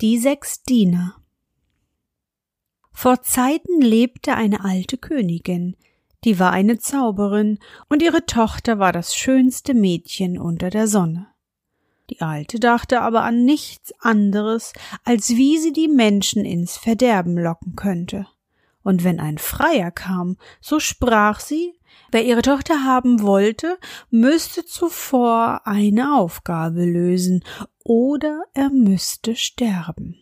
Die sechs Diener Vor Zeiten lebte eine alte Königin, die war eine Zauberin, und ihre Tochter war das schönste Mädchen unter der Sonne. Die Alte dachte aber an nichts anderes, als wie sie die Menschen ins Verderben locken könnte. Und wenn ein Freier kam, so sprach sie, wer ihre Tochter haben wollte, müsste zuvor eine Aufgabe lösen, oder er müsste sterben.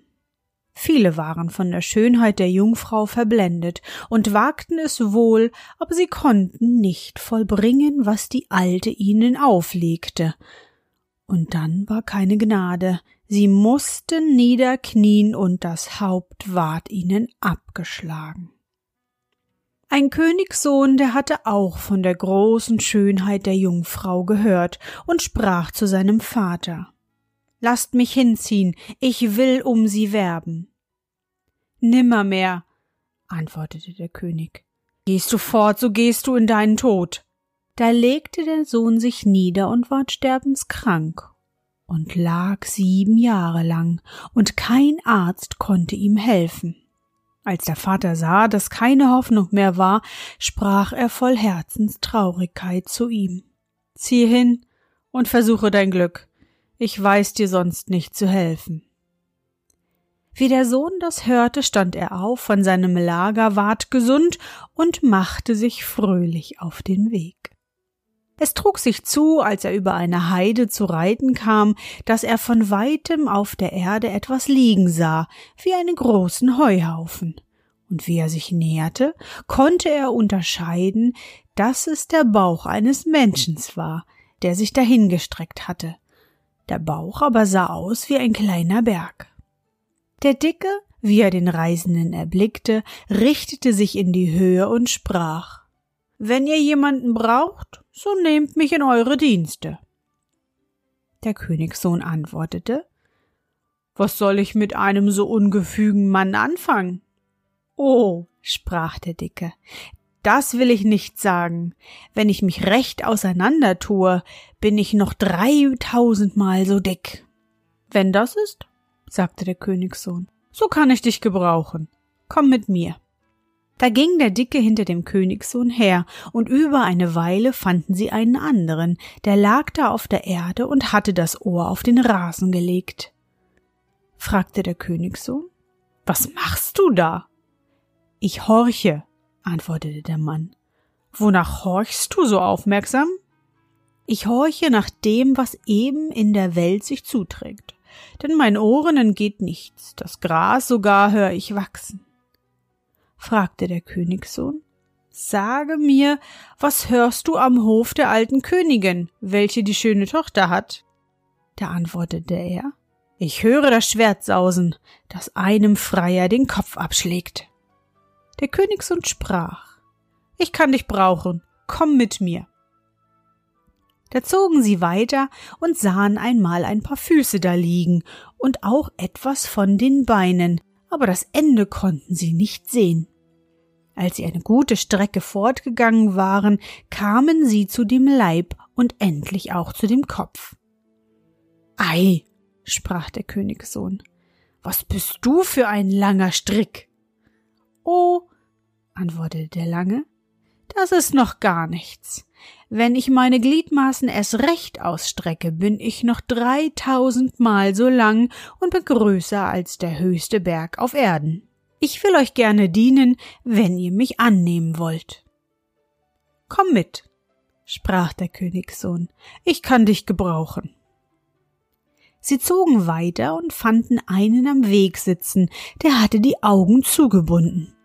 Viele waren von der Schönheit der Jungfrau verblendet und wagten es wohl, aber sie konnten nicht vollbringen, was die Alte ihnen auflegte. Und dann war keine Gnade, sie mussten niederknien und das Haupt ward ihnen abgeschlagen. Ein Königssohn, der hatte auch von der großen Schönheit der Jungfrau gehört und sprach zu seinem Vater Lasst mich hinziehen, ich will um sie werben. Nimmermehr, antwortete der König. Gehst du fort, so gehst du in deinen Tod. Da legte der Sohn sich nieder und ward sterbenskrank und lag sieben Jahre lang, und kein Arzt konnte ihm helfen. Als der Vater sah, dass keine Hoffnung mehr war, sprach er voll Herzenstraurigkeit zu ihm. Zieh hin und versuche dein Glück. Ich weiß dir sonst nicht zu helfen. Wie der Sohn das hörte, stand er auf von seinem Lager, ward gesund und machte sich fröhlich auf den Weg. Es trug sich zu, als er über eine Heide zu reiten kam, dass er von weitem auf der Erde etwas liegen sah, wie einen großen Heuhaufen. Und wie er sich näherte, konnte er unterscheiden, dass es der Bauch eines Menschens war, der sich dahingestreckt hatte. Der Bauch aber sah aus wie ein kleiner Berg. Der Dicke, wie er den Reisenden erblickte, richtete sich in die Höhe und sprach Wenn ihr jemanden braucht, so nehmt mich in eure Dienste. Der Königssohn antwortete Was soll ich mit einem so ungefügen Mann anfangen? Oh, sprach der Dicke, das will ich nicht sagen. Wenn ich mich recht auseinander tue, bin ich noch dreitausendmal so dick. Wenn das ist, sagte der Königssohn, so kann ich dich gebrauchen. Komm mit mir. Da ging der Dicke hinter dem Königssohn her, und über eine Weile fanden sie einen anderen, der lag da auf der Erde und hatte das Ohr auf den Rasen gelegt. fragte der Königssohn. Was machst du da? Ich horche, antwortete der Mann. Wonach horchst du so aufmerksam? Ich horche nach dem, was eben in der Welt sich zuträgt. Denn meinen Ohren entgeht nichts, das Gras sogar höre ich wachsen fragte der Königssohn. Sage mir, was hörst du am Hof der alten Königin, welche die schöne Tochter hat? Da antwortete er, ich höre das Schwert sausen, das einem Freier den Kopf abschlägt. Der Königssohn sprach, ich kann dich brauchen, komm mit mir. Da zogen sie weiter und sahen einmal ein paar Füße da liegen und auch etwas von den Beinen, aber das Ende konnten sie nicht sehen. Als sie eine gute Strecke fortgegangen waren, kamen sie zu dem Leib und endlich auch zu dem Kopf. Ei, sprach der Königssohn, was bist du für ein langer Strick? Oh, antwortete der Lange, das ist noch gar nichts. wenn ich meine Gliedmaßen erst recht ausstrecke, bin ich noch dreitausendmal so lang und bin größer als der höchste Berg auf Erden. Ich will euch gerne dienen, wenn ihr mich annehmen wollt. Komm mit, sprach der Königssohn, ich kann dich gebrauchen. Sie zogen weiter und fanden einen am Weg sitzen, der hatte die Augen zugebunden.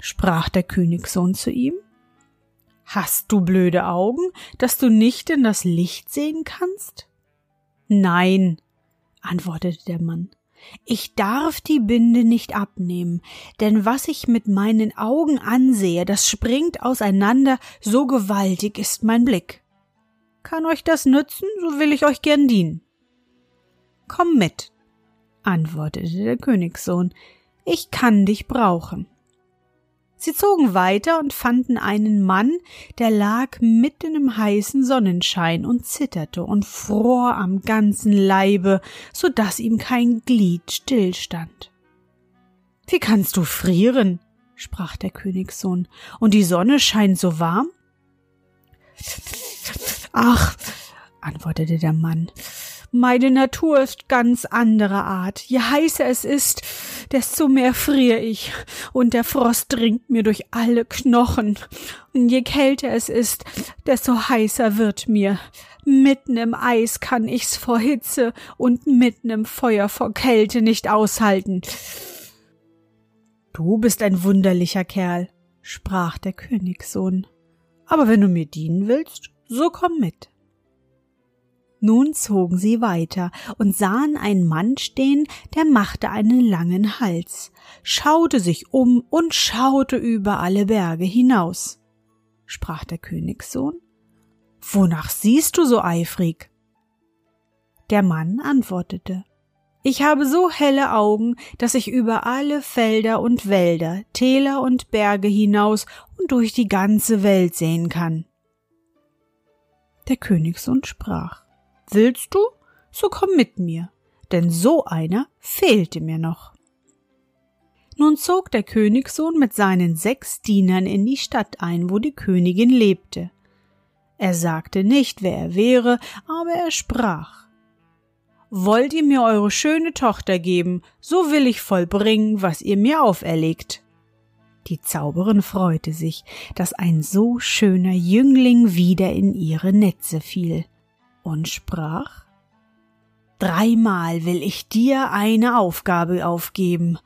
Sprach der Königssohn zu ihm Hast du blöde Augen, dass du nicht in das Licht sehen kannst? Nein, antwortete der Mann. Ich darf die Binde nicht abnehmen, denn was ich mit meinen Augen ansehe, das springt auseinander, so gewaltig ist mein Blick. Kann euch das nützen, so will ich euch gern dienen. Komm mit, antwortete der Königssohn, ich kann dich brauchen. Sie zogen weiter und fanden einen Mann, der lag mitten im heißen Sonnenschein und zitterte und fror am ganzen Leibe, so dass ihm kein Glied stillstand. Wie kannst du frieren? sprach der Königssohn, und die Sonne scheint so warm? Ach, antwortete der Mann, meine Natur ist ganz anderer Art. Je heißer es ist, desto mehr friere ich, und der Frost dringt mir durch alle Knochen. Und je kälter es ist, desto heißer wird mir. Mitten im Eis kann ich's vor Hitze und mitten im Feuer vor Kälte nicht aushalten. Du bist ein wunderlicher Kerl, sprach der Königssohn. Aber wenn du mir dienen willst, so komm mit. Nun zogen sie weiter und sahen einen Mann stehen, der machte einen langen Hals, schaute sich um und schaute über alle Berge hinaus. Sprach der Königssohn, Wonach siehst du so eifrig? Der Mann antwortete, Ich habe so helle Augen, dass ich über alle Felder und Wälder, Täler und Berge hinaus und durch die ganze Welt sehen kann. Der Königssohn sprach, Willst du? So komm mit mir, denn so einer fehlte mir noch. Nun zog der Königssohn mit seinen sechs Dienern in die Stadt ein, wo die Königin lebte. Er sagte nicht, wer er wäre, aber er sprach Wollt ihr mir eure schöne Tochter geben, so will ich vollbringen, was ihr mir auferlegt. Die Zauberin freute sich, dass ein so schöner Jüngling wieder in ihre Netze fiel und sprach Dreimal will ich dir eine Aufgabe aufgeben.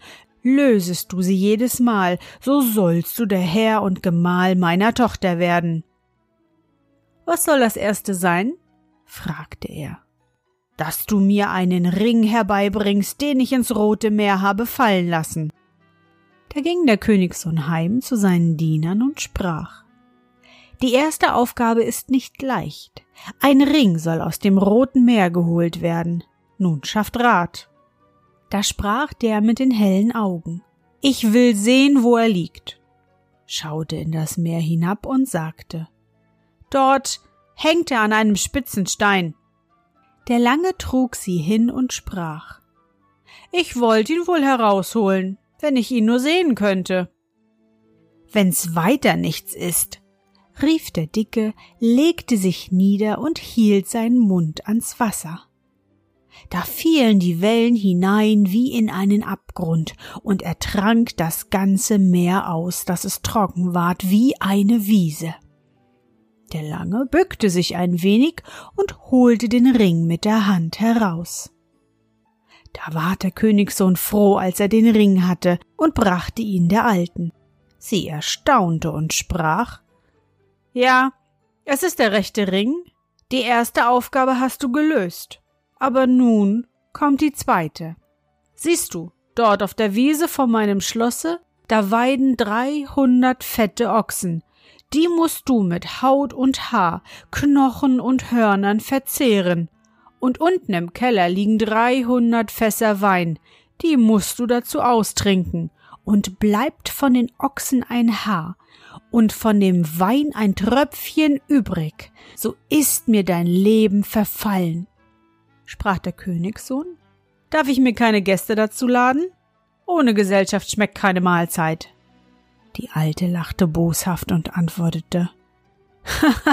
Lösest du sie jedes Mal, so sollst du der Herr und Gemahl meiner Tochter werden. Was soll das erste sein? fragte er. Dass du mir einen Ring herbeibringst, den ich ins Rote Meer habe fallen lassen. Da ging der Königssohn heim zu seinen Dienern und sprach Die erste Aufgabe ist nicht leicht. Ein Ring soll aus dem Roten Meer geholt werden. Nun schafft Rat. Da sprach der mit den hellen Augen. Ich will sehen, wo er liegt. Schaute in das Meer hinab und sagte. Dort hängt er an einem spitzen Stein. Der Lange trug sie hin und sprach. Ich wollte ihn wohl herausholen, wenn ich ihn nur sehen könnte. Wenn's weiter nichts ist, rief der Dicke, legte sich nieder und hielt seinen Mund ans Wasser. Da fielen die Wellen hinein wie in einen Abgrund, und er trank das ganze Meer aus, dass es trocken ward wie eine Wiese. Der Lange bückte sich ein wenig und holte den Ring mit der Hand heraus. Da ward der Königssohn froh, als er den Ring hatte, und brachte ihn der Alten. Sie erstaunte und sprach ja, es ist der rechte Ring. Die erste Aufgabe hast du gelöst. Aber nun kommt die zweite. Siehst du, dort auf der Wiese vor meinem Schlosse, da weiden dreihundert fette Ochsen. Die musst du mit Haut und Haar, Knochen und Hörnern verzehren. Und unten im Keller liegen dreihundert Fässer Wein. Die musst du dazu austrinken. Und bleibt von den Ochsen ein Haar, und von dem Wein ein Tröpfchen übrig, so ist mir dein Leben verfallen. Sprach der Königssohn, darf ich mir keine Gäste dazu laden? Ohne Gesellschaft schmeckt keine Mahlzeit. Die Alte lachte boshaft und antwortete,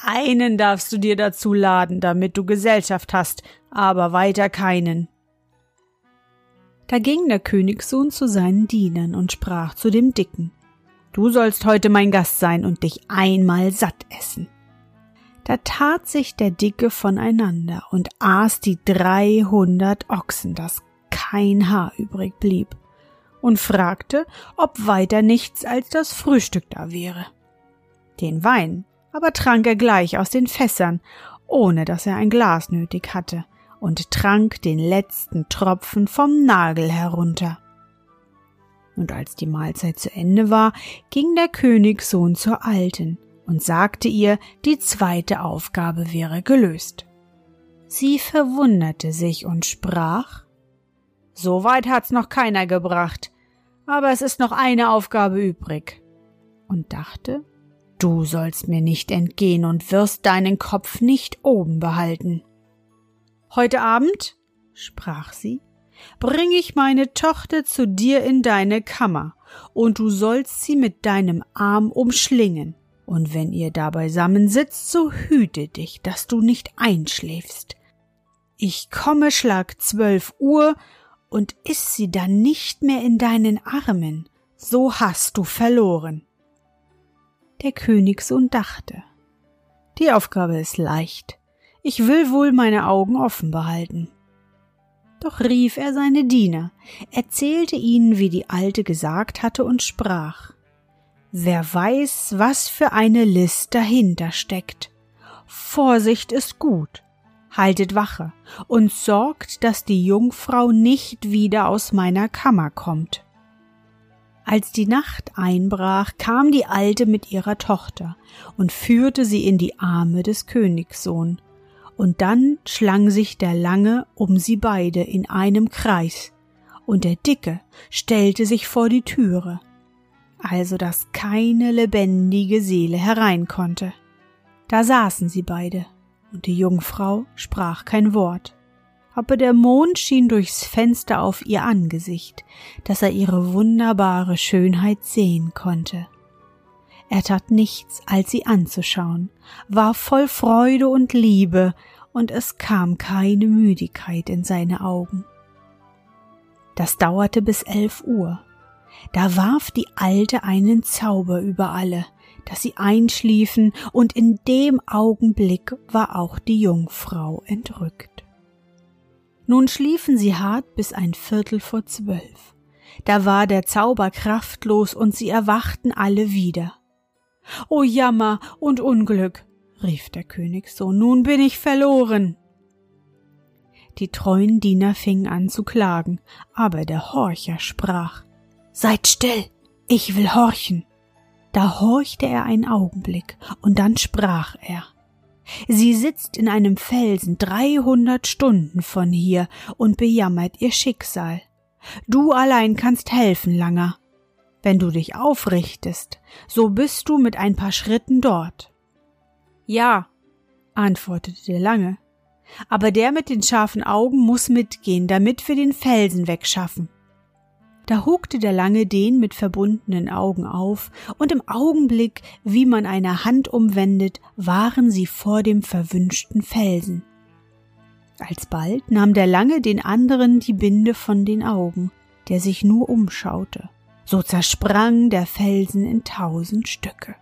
einen darfst du dir dazu laden, damit du Gesellschaft hast, aber weiter keinen. Da ging der Königssohn zu seinen Dienern und sprach zu dem Dicken Du sollst heute mein Gast sein und dich einmal satt essen. Da tat sich der Dicke voneinander und aß die dreihundert Ochsen, dass kein Haar übrig blieb, und fragte, ob weiter nichts als das Frühstück da wäre. Den Wein aber trank er gleich aus den Fässern, ohne dass er ein Glas nötig hatte, und trank den letzten Tropfen vom Nagel herunter. Und als die Mahlzeit zu Ende war, ging der Königssohn zur Alten und sagte ihr, die zweite Aufgabe wäre gelöst. Sie verwunderte sich und sprach So weit hat's noch keiner gebracht, aber es ist noch eine Aufgabe übrig. Und dachte, Du sollst mir nicht entgehen und wirst deinen Kopf nicht oben behalten. Heute Abend, sprach sie, bring ich meine Tochter zu dir in deine Kammer, und du sollst sie mit deinem Arm umschlingen, und wenn ihr da beisammen sitzt, so hüte dich, dass du nicht einschläfst. Ich komme schlag zwölf Uhr, und ist sie dann nicht mehr in deinen Armen, so hast du verloren. Der Königssohn dachte, die Aufgabe ist leicht, ich will wohl meine Augen offen behalten. Doch rief er seine Diener, erzählte ihnen, wie die Alte gesagt hatte, und sprach Wer weiß, was für eine List dahinter steckt. Vorsicht ist gut, haltet Wache und sorgt, dass die Jungfrau nicht wieder aus meiner Kammer kommt. Als die Nacht einbrach, kam die Alte mit ihrer Tochter und führte sie in die Arme des Königssohn, und dann schlang sich der Lange um sie beide in einem Kreis, und der Dicke stellte sich vor die Türe, also dass keine lebendige Seele herein konnte. Da saßen sie beide, und die Jungfrau sprach kein Wort aber der Mond schien durchs Fenster auf ihr Angesicht, dass er ihre wunderbare Schönheit sehen konnte. Er tat nichts, als sie anzuschauen, war voll Freude und Liebe, und es kam keine Müdigkeit in seine Augen. Das dauerte bis elf Uhr. Da warf die Alte einen Zauber über alle, dass sie einschliefen, und in dem Augenblick war auch die Jungfrau entrückt. Nun schliefen sie hart bis ein Viertel vor zwölf. Da war der Zauber kraftlos und sie erwachten alle wieder. O Jammer und Unglück, rief der Königssohn, nun bin ich verloren. Die treuen Diener fingen an zu klagen, aber der Horcher sprach Seid still, ich will horchen. Da horchte er einen Augenblick, und dann sprach er Sie sitzt in einem Felsen dreihundert Stunden von hier und bejammert ihr Schicksal. Du allein kannst helfen, Langer. Wenn du dich aufrichtest, so bist du mit ein paar Schritten dort. Ja, antwortete der Lange, aber der mit den scharfen Augen muss mitgehen, damit wir den Felsen wegschaffen. Da hukte der Lange den mit verbundenen Augen auf, und im Augenblick, wie man eine Hand umwendet, waren sie vor dem verwünschten Felsen. Alsbald nahm der Lange den anderen die Binde von den Augen, der sich nur umschaute. So zersprang der Felsen in tausend Stücke.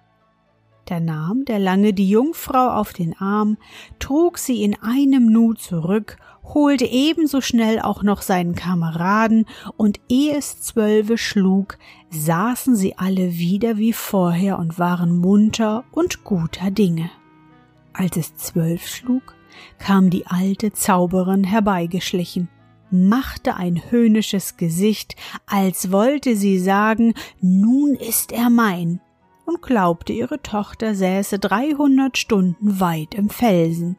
Da nahm der Lange die Jungfrau auf den Arm, trug sie in einem Nu zurück, holte ebenso schnell auch noch seinen Kameraden, und ehe es zwölfe schlug, saßen sie alle wieder wie vorher und waren munter und guter Dinge. Als es zwölf schlug, kam die alte Zauberin herbeigeschlichen, machte ein höhnisches Gesicht, als wollte sie sagen, nun ist er mein, und glaubte, ihre Tochter säße dreihundert Stunden weit im Felsen.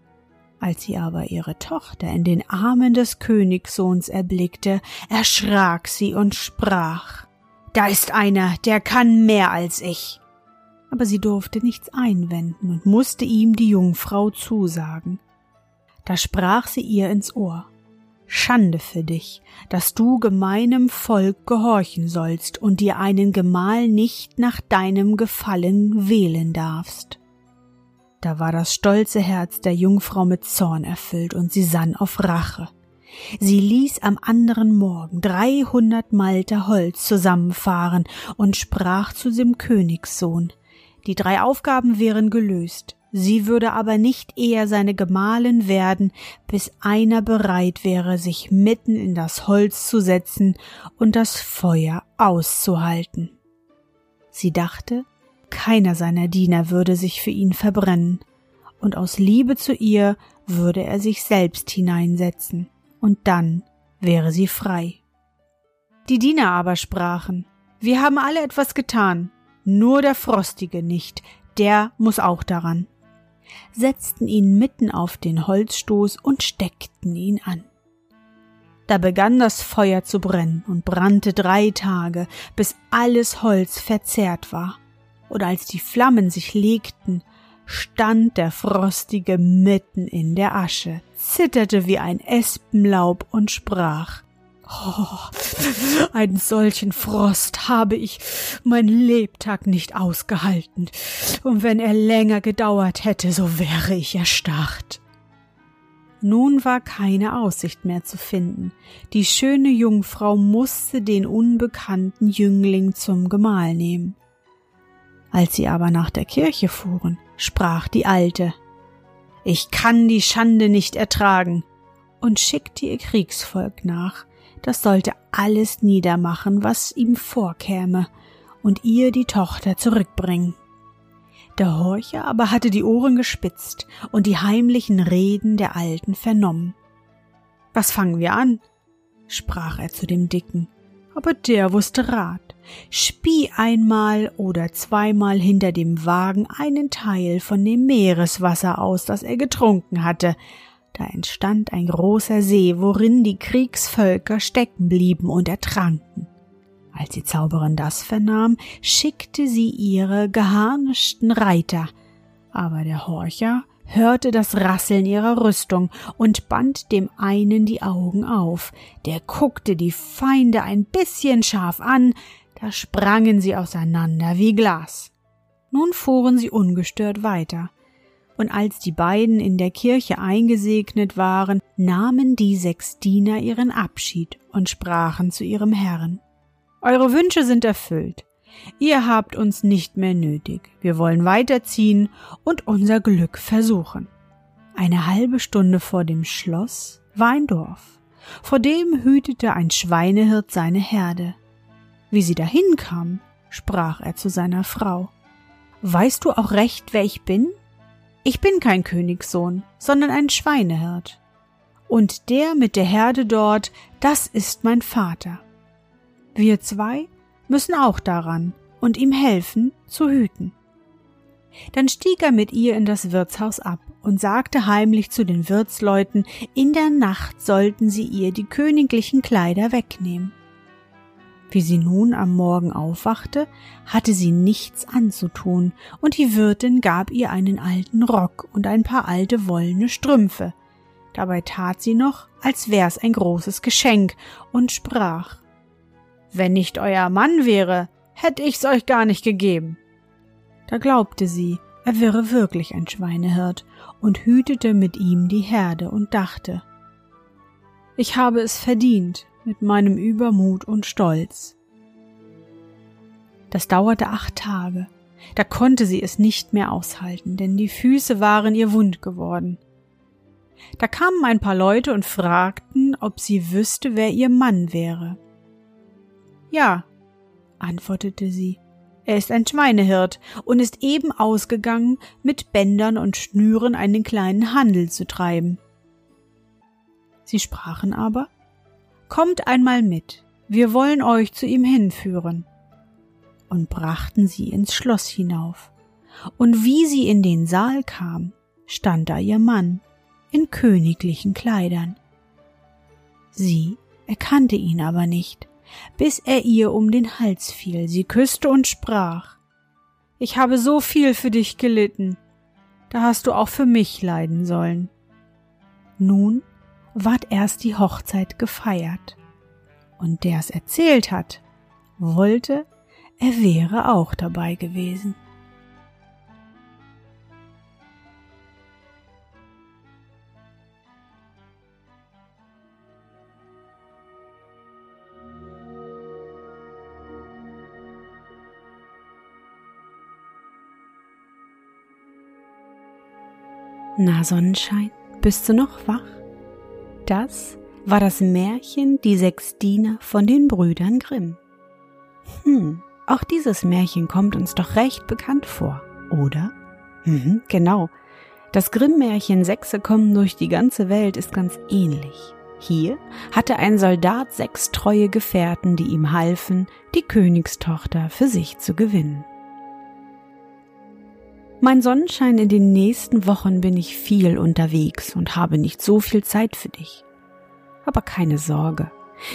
Als sie aber ihre Tochter in den Armen des Königssohns erblickte, erschrak sie und sprach Da ist einer, der kann mehr als ich. Aber sie durfte nichts einwenden und musste ihm die Jungfrau zusagen. Da sprach sie ihr ins Ohr Schande für dich, dass du gemeinem Volk gehorchen sollst und dir einen Gemahl nicht nach deinem Gefallen wählen darfst. Da war das stolze Herz der Jungfrau mit Zorn erfüllt und sie sann auf Rache. Sie ließ am anderen Morgen dreihundert Malter Holz zusammenfahren und sprach zu dem Königssohn. Die drei Aufgaben wären gelöst. Sie würde aber nicht eher seine Gemahlin werden, bis einer bereit wäre, sich mitten in das Holz zu setzen und das Feuer auszuhalten. Sie dachte, keiner seiner Diener würde sich für ihn verbrennen, und aus Liebe zu ihr würde er sich selbst hineinsetzen, und dann wäre sie frei. Die Diener aber sprachen, wir haben alle etwas getan, nur der Frostige nicht, der muss auch daran setzten ihn mitten auf den Holzstoß und steckten ihn an. Da begann das Feuer zu brennen und brannte drei Tage, bis alles Holz verzehrt war. Und als die Flammen sich legten, stand der Frostige mitten in der Asche, zitterte wie ein Espenlaub und sprach Oh, einen solchen Frost habe ich mein Lebtag nicht ausgehalten, und wenn er länger gedauert hätte, so wäre ich erstarrt. Nun war keine Aussicht mehr zu finden. Die schöne Jungfrau musste den unbekannten Jüngling zum Gemahl nehmen. Als sie aber nach der Kirche fuhren, sprach die Alte Ich kann die Schande nicht ertragen und schickte ihr Kriegsvolk nach, das sollte alles niedermachen, was ihm vorkäme, und ihr die Tochter zurückbringen. Der Horcher aber hatte die Ohren gespitzt und die heimlichen Reden der Alten vernommen. Was fangen wir an? sprach er zu dem Dicken, aber der wusste Rat. Spie einmal oder zweimal hinter dem Wagen einen Teil von dem Meereswasser aus, das er getrunken hatte, da entstand ein großer See, worin die Kriegsvölker stecken blieben und ertranken. Als die Zauberin das vernahm, schickte sie ihre geharnischten Reiter, aber der Horcher hörte das Rasseln ihrer Rüstung und band dem einen die Augen auf, der guckte die Feinde ein bisschen scharf an, da sprangen sie auseinander wie Glas. Nun fuhren sie ungestört weiter, und als die beiden in der Kirche eingesegnet waren, nahmen die sechs Diener ihren Abschied und sprachen zu ihrem Herrn Eure Wünsche sind erfüllt. Ihr habt uns nicht mehr nötig. Wir wollen weiterziehen und unser Glück versuchen. Eine halbe Stunde vor dem Schloss war ein Dorf. Vor dem hütete ein Schweinehirt seine Herde. Wie sie dahin kam, sprach er zu seiner Frau. Weißt du auch recht, wer ich bin? Ich bin kein Königssohn, sondern ein Schweinehirt. Und der mit der Herde dort, das ist mein Vater. Wir zwei müssen auch daran und ihm helfen zu hüten. Dann stieg er mit ihr in das Wirtshaus ab und sagte heimlich zu den Wirtsleuten, in der Nacht sollten sie ihr die königlichen Kleider wegnehmen. Wie sie nun am Morgen aufwachte, hatte sie nichts anzutun, und die Wirtin gab ihr einen alten Rock und ein paar alte wollene Strümpfe. Dabei tat sie noch, als wär's ein großes Geschenk, und sprach Wenn nicht euer Mann wäre, hätte ich's euch gar nicht gegeben. Da glaubte sie, er wäre wirklich ein Schweinehirt und hütete mit ihm die Herde und dachte Ich habe es verdient, mit meinem Übermut und Stolz. Das dauerte acht Tage. Da konnte sie es nicht mehr aushalten, denn die Füße waren ihr wund geworden. Da kamen ein paar Leute und fragten, ob sie wüsste, wer ihr Mann wäre. Ja, antwortete sie, er ist ein Schweinehirt und ist eben ausgegangen, mit Bändern und Schnüren einen kleinen Handel zu treiben. Sie sprachen aber, Kommt einmal mit, wir wollen euch zu ihm hinführen. Und brachten sie ins Schloss hinauf. Und wie sie in den Saal kam, stand da ihr Mann in königlichen Kleidern. Sie erkannte ihn aber nicht, bis er ihr um den Hals fiel, sie küsste und sprach Ich habe so viel für dich gelitten, da hast du auch für mich leiden sollen. Nun ward erst die Hochzeit gefeiert. Und der es erzählt hat, wollte, er wäre auch dabei gewesen. Na Sonnenschein, bist du noch wach? Das war das Märchen Die sechs Diener von den Brüdern Grimm. Hm, auch dieses Märchen kommt uns doch recht bekannt vor, oder? Mhm, genau. Das Grimm-Märchen Sechse kommen durch die ganze Welt ist ganz ähnlich. Hier hatte ein Soldat sechs treue Gefährten, die ihm halfen, die Königstochter für sich zu gewinnen. Mein Sonnenschein, in den nächsten Wochen bin ich viel unterwegs und habe nicht so viel Zeit für dich. Aber keine Sorge,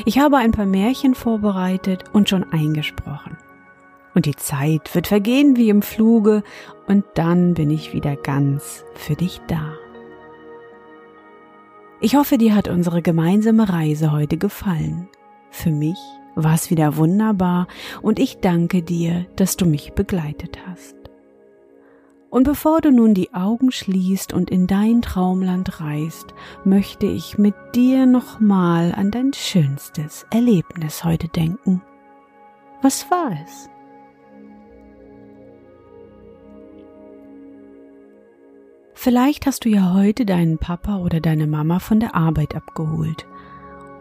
ich habe ein paar Märchen vorbereitet und schon eingesprochen. Und die Zeit wird vergehen wie im Fluge und dann bin ich wieder ganz für dich da. Ich hoffe, dir hat unsere gemeinsame Reise heute gefallen. Für mich war es wieder wunderbar und ich danke dir, dass du mich begleitet hast. Und bevor du nun die Augen schließt und in dein Traumland reist, möchte ich mit dir nochmal an dein schönstes Erlebnis heute denken. Was war es? Vielleicht hast du ja heute deinen Papa oder deine Mama von der Arbeit abgeholt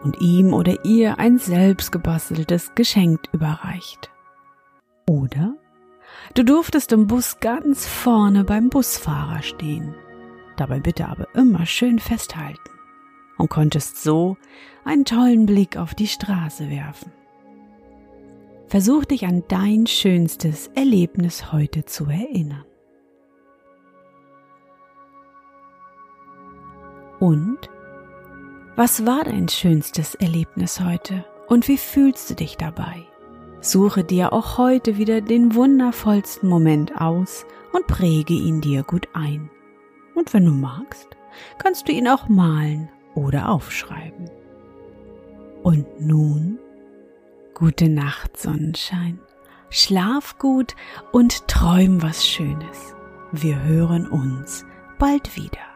und ihm oder ihr ein selbstgebasteltes Geschenk überreicht. Oder Du durftest im Bus ganz vorne beim Busfahrer stehen. Dabei bitte aber immer schön festhalten und konntest so einen tollen Blick auf die Straße werfen. Versuch dich an dein schönstes Erlebnis heute zu erinnern. Und was war dein schönstes Erlebnis heute und wie fühlst du dich dabei? Suche dir auch heute wieder den wundervollsten Moment aus und präge ihn dir gut ein. Und wenn du magst, kannst du ihn auch malen oder aufschreiben. Und nun, gute Nacht, Sonnenschein. Schlaf gut und träum was Schönes. Wir hören uns bald wieder.